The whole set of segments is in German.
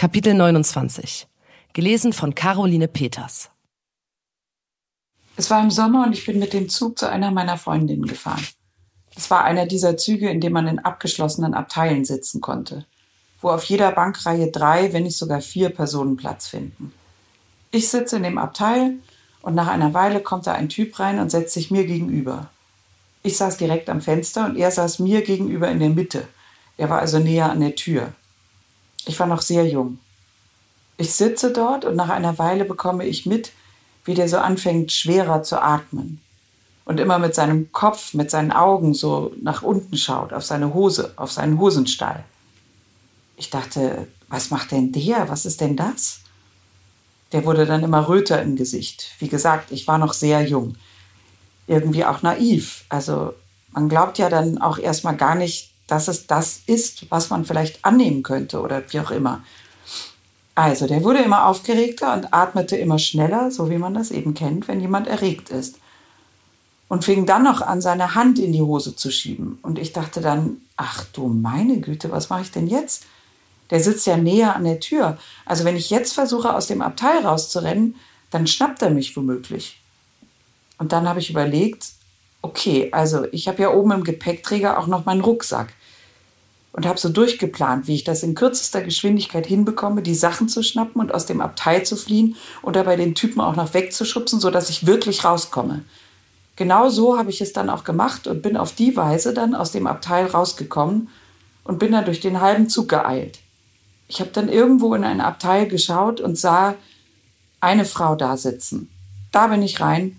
Kapitel 29. Gelesen von Caroline Peters. Es war im Sommer und ich bin mit dem Zug zu einer meiner Freundinnen gefahren. Es war einer dieser Züge, in dem man in abgeschlossenen Abteilen sitzen konnte, wo auf jeder Bankreihe drei, wenn nicht sogar vier Personen Platz finden. Ich sitze in dem Abteil und nach einer Weile kommt da ein Typ rein und setzt sich mir gegenüber. Ich saß direkt am Fenster und er saß mir gegenüber in der Mitte. Er war also näher an der Tür. Ich war noch sehr jung. Ich sitze dort und nach einer Weile bekomme ich mit, wie der so anfängt, schwerer zu atmen. Und immer mit seinem Kopf, mit seinen Augen so nach unten schaut, auf seine Hose, auf seinen Hosenstall. Ich dachte, was macht denn der? Was ist denn das? Der wurde dann immer röter im Gesicht. Wie gesagt, ich war noch sehr jung. Irgendwie auch naiv. Also man glaubt ja dann auch erstmal gar nicht, dass es das ist, was man vielleicht annehmen könnte oder wie auch immer. Also, der wurde immer aufgeregter und atmete immer schneller, so wie man das eben kennt, wenn jemand erregt ist. Und fing dann noch an, seine Hand in die Hose zu schieben. Und ich dachte dann, ach du meine Güte, was mache ich denn jetzt? Der sitzt ja näher an der Tür. Also wenn ich jetzt versuche, aus dem Abteil rauszurennen, dann schnappt er mich womöglich. Und dann habe ich überlegt, okay, also ich habe ja oben im Gepäckträger auch noch meinen Rucksack und habe so durchgeplant, wie ich das in kürzester Geschwindigkeit hinbekomme, die Sachen zu schnappen und aus dem Abteil zu fliehen und dabei den Typen auch noch wegzuschubsen, sodass ich wirklich rauskomme. Genau so habe ich es dann auch gemacht und bin auf die Weise dann aus dem Abteil rausgekommen und bin dann durch den halben Zug geeilt. Ich habe dann irgendwo in ein Abteil geschaut und sah eine Frau da sitzen. Da bin ich rein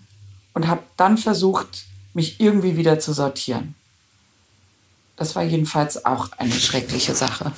und habe dann versucht, mich irgendwie wieder zu sortieren. Das war jedenfalls auch eine schreckliche Sache.